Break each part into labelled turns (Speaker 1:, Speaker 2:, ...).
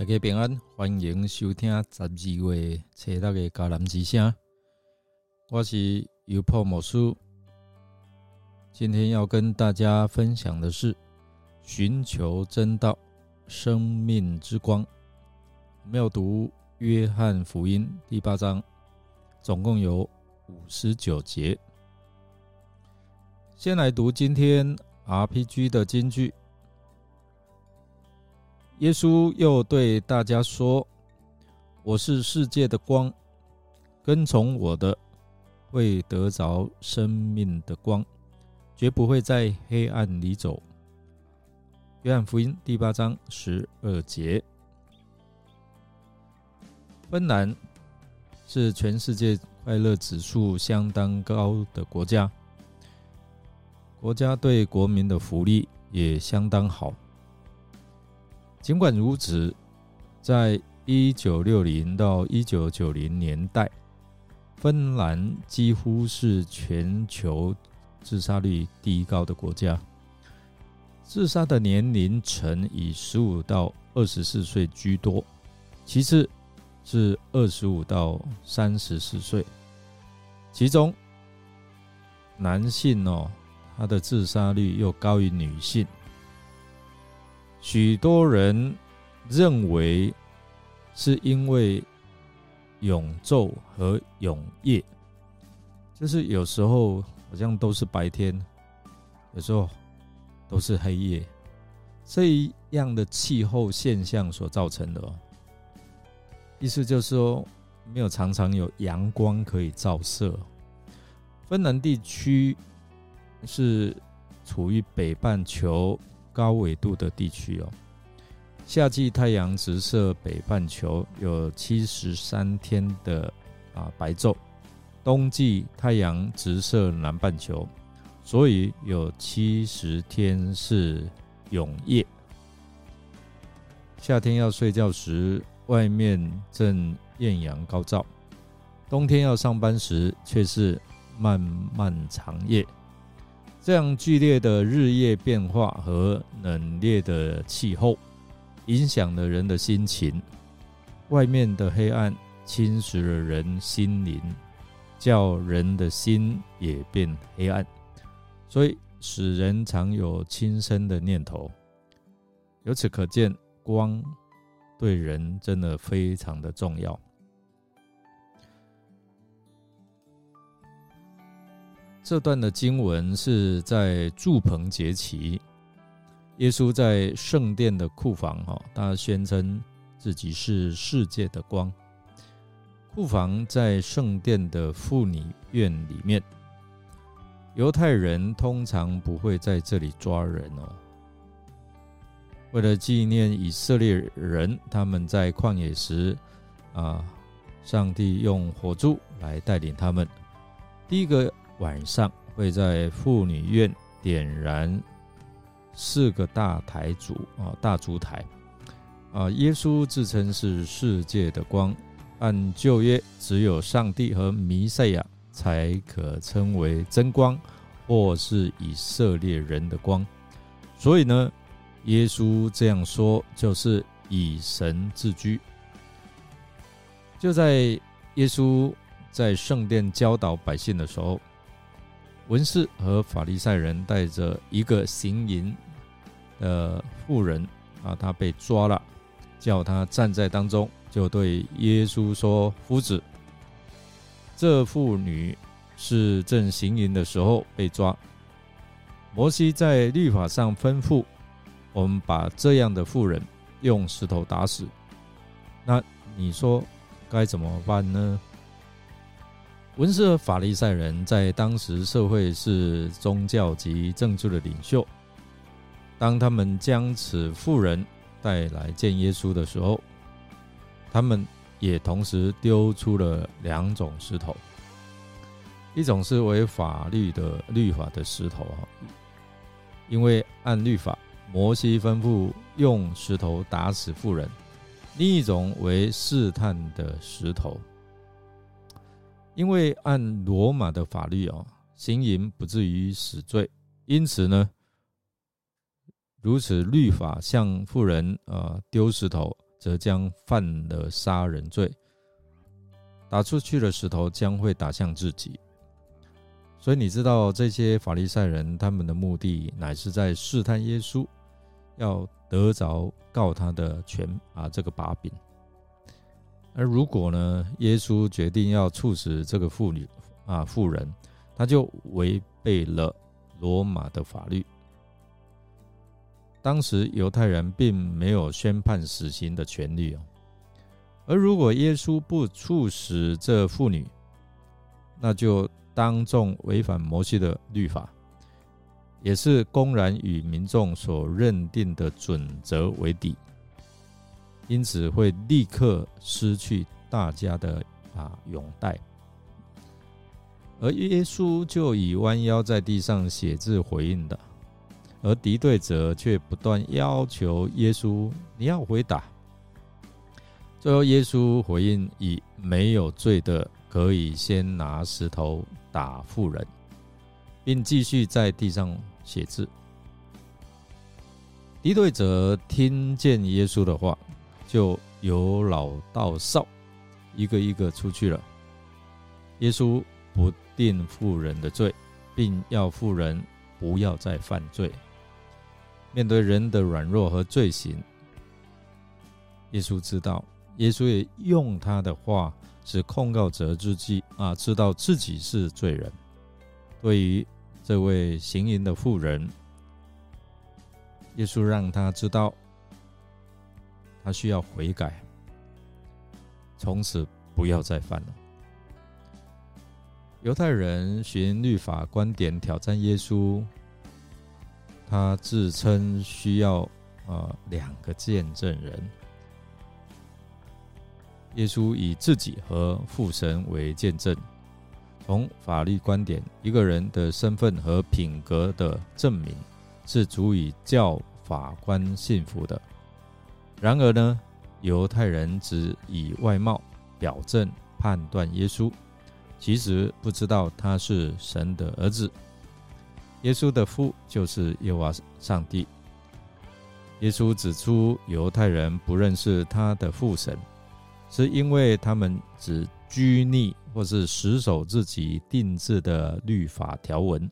Speaker 1: 大家平安，欢迎收听十二月初六的迦南之声。我是尤破魔术，今天要跟大家分享的是寻求真道、生命之光。我们要读约翰福音第八章，总共有五十九节。先来读今天 RPG 的金句。耶稣又对大家说：“我是世界的光，跟从我的会得着生命的光，绝不会在黑暗里走。”约翰福音第八章十二节。芬兰是全世界快乐指数相当高的国家，国家对国民的福利也相当好。尽管如此，在一九六零到一九九零年代，芬兰几乎是全球自杀率第一高的国家。自杀的年龄层以十五到二十四岁居多，其次是二十五到三十四岁。其中，男性哦，他的自杀率又高于女性。许多人认为是因为永昼和永夜，就是有时候好像都是白天，有时候都是黑夜，这样的气候现象所造成的哦。意思就是说，没有常常有阳光可以照射。芬兰地区是处于北半球。高纬度的地区哦，夏季太阳直射北半球有七十三天的啊白昼，冬季太阳直射南半球，所以有七十天是永夜。夏天要睡觉时，外面正艳阳高照；冬天要上班时，却是漫漫长夜。这样剧烈的日夜变化和冷冽的气候，影响了人的心情。外面的黑暗侵蚀了人心灵，叫人的心也变黑暗，所以使人常有轻生的念头。由此可见，光对人真的非常的重要。这段的经文是在祝棚节期，耶稣在圣殿的库房，哈，他宣称自己是世界的光。库房在圣殿的妇女院里面，犹太人通常不会在这里抓人哦。为了纪念以色列人，他们在旷野时，啊，上帝用火柱来带领他们。第一个。晚上会在妇女院点燃四个大台烛啊，大烛台啊。耶稣自称是世界的光，按旧约只有上帝和弥赛亚才可称为真光，或是以色列人的光。所以呢，耶稣这样说就是以神自居。就在耶稣在圣殿教导百姓的时候。文士和法利赛人带着一个行淫的妇人啊，他被抓了，叫他站在当中，就对耶稣说：“夫子，这妇女是正行淫的时候被抓。摩西在律法上吩咐我们把这样的妇人用石头打死。那你说该怎么办呢？”文士和法利赛人在当时社会是宗教及政治的领袖。当他们将此妇人带来见耶稣的时候，他们也同时丢出了两种石头，一种是违法律的律法的石头啊，因为按律法，摩西吩咐用石头打死妇人；另一种为试探的石头。因为按罗马的法律哦，行淫不至于死罪，因此呢，如此律法向富人呃丢石头，则将犯了杀人罪。打出去的石头将会打向自己。所以你知道这些法利赛人他们的目的乃是在试探耶稣，要得着告他的权啊这个把柄。而如果呢，耶稣决定要处死这个妇女啊妇人，他就违背了罗马的法律。当时犹太人并没有宣判死刑的权利哦。而如果耶稣不处死这妇女，那就。当众违反摩西的律法，也是公然与民众所认定的准则为敌，因此会立刻失去大家的啊拥戴。而耶稣就以弯腰在地上写字回应的，而敌对者却不断要求耶稣你要回答。最后，耶稣回应以没有罪的。可以先拿石头打妇人，并继续在地上写字。敌对者听见耶稣的话，就由老到少，一个一个出去了。耶稣不定妇人的罪，并要妇人不要再犯罪。面对人的软弱和罪行，耶稣知道，耶稣也用他的话。是控告者之际啊，知道自己是罪人。对于这位行淫的妇人，耶稣让他知道，他需要悔改，从此不要再犯了。犹太人循律法观点挑战耶稣，他自称需要呃两个见证人。耶稣以自己和父神为见证。从法律观点，一个人的身份和品格的证明是足以叫法官信服的。然而呢，犹太人只以外貌表证判断耶稣，其实不知道他是神的儿子。耶稣的父就是耶和上帝。耶稣指出，犹太人不认识他的父神。是因为他们只拘泥或是死守自己定制的律法条文，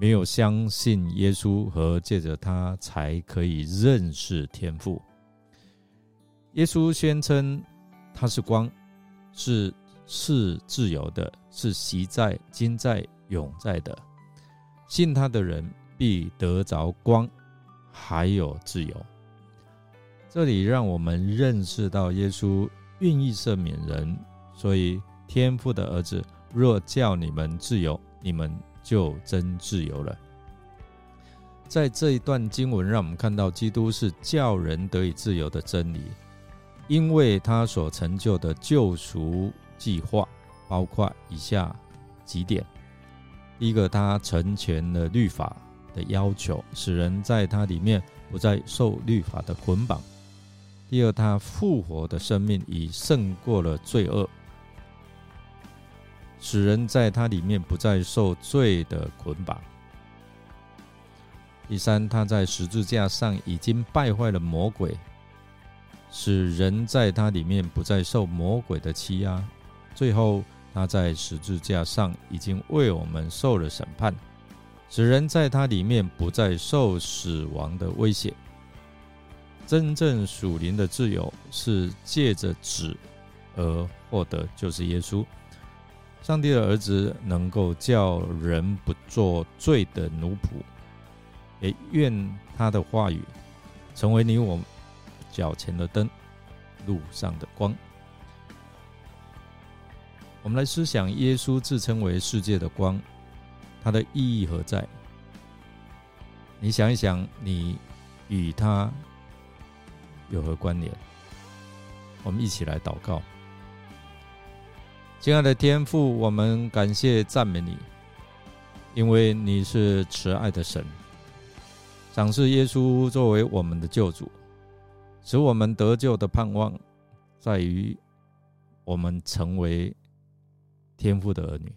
Speaker 1: 没有相信耶稣和借着他才可以认识天父。耶稣宣称他是光，是是自由的，是习在、今在、永在的。信他的人必得着光，还有自由。这里让我们认识到耶稣愿意赦免人，所以天父的儿子若叫你们自由，你们就真自由了。在这一段经文，让我们看到基督是叫人得以自由的真理，因为他所成就的救赎计划包括以下几点：第一个，他成全了律法的要求，使人在他里面不再受律法的捆绑。第二，他复活的生命已胜过了罪恶，使人在他里面不再受罪的捆绑。第三，他在十字架上已经败坏了魔鬼，使人在他里面不再受魔鬼的欺压。最后，他在十字架上已经为我们受了审判，使人在他里面不再受死亡的威胁。真正属灵的自由是借着子而获得，就是耶稣，上帝的儿子，能够叫人不做罪的奴仆。也愿他的话语成为你我脚前的灯，路上的光。我们来思想，耶稣自称为世界的光，它的意义何在？你想一想，你与他。有何关联？我们一起来祷告。亲爱的天父，我们感谢赞美你，因为你是慈爱的神，赏赐耶稣作为我们的救主，使我们得救的盼望在于我们成为天父的儿女。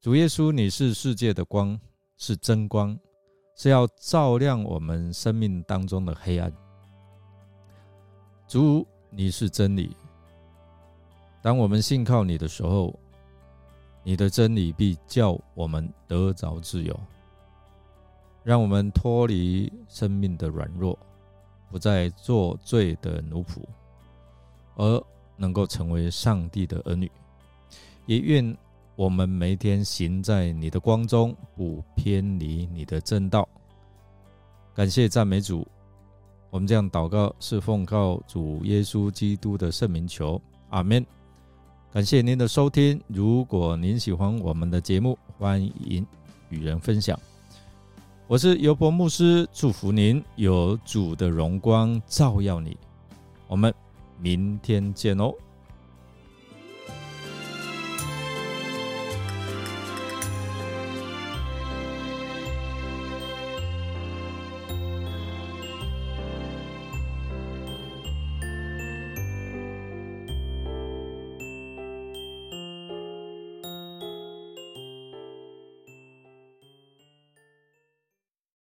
Speaker 1: 主耶稣，你是世界的光，是真光，是要照亮我们生命当中的黑暗。主，你是真理。当我们信靠你的时候，你的真理必叫我们得着自由，让我们脱离生命的软弱，不再做罪的奴仆，而能够成为上帝的儿女。也愿我们每天行在你的光中，不偏离你的正道。感谢赞美主，我们这样祷告是奉告主耶稣基督的圣名求，阿门。感谢您的收听。如果您喜欢我们的节目，欢迎与人分享。我是尤伯牧师，祝福您有主的荣光照耀你。我们明天见哦。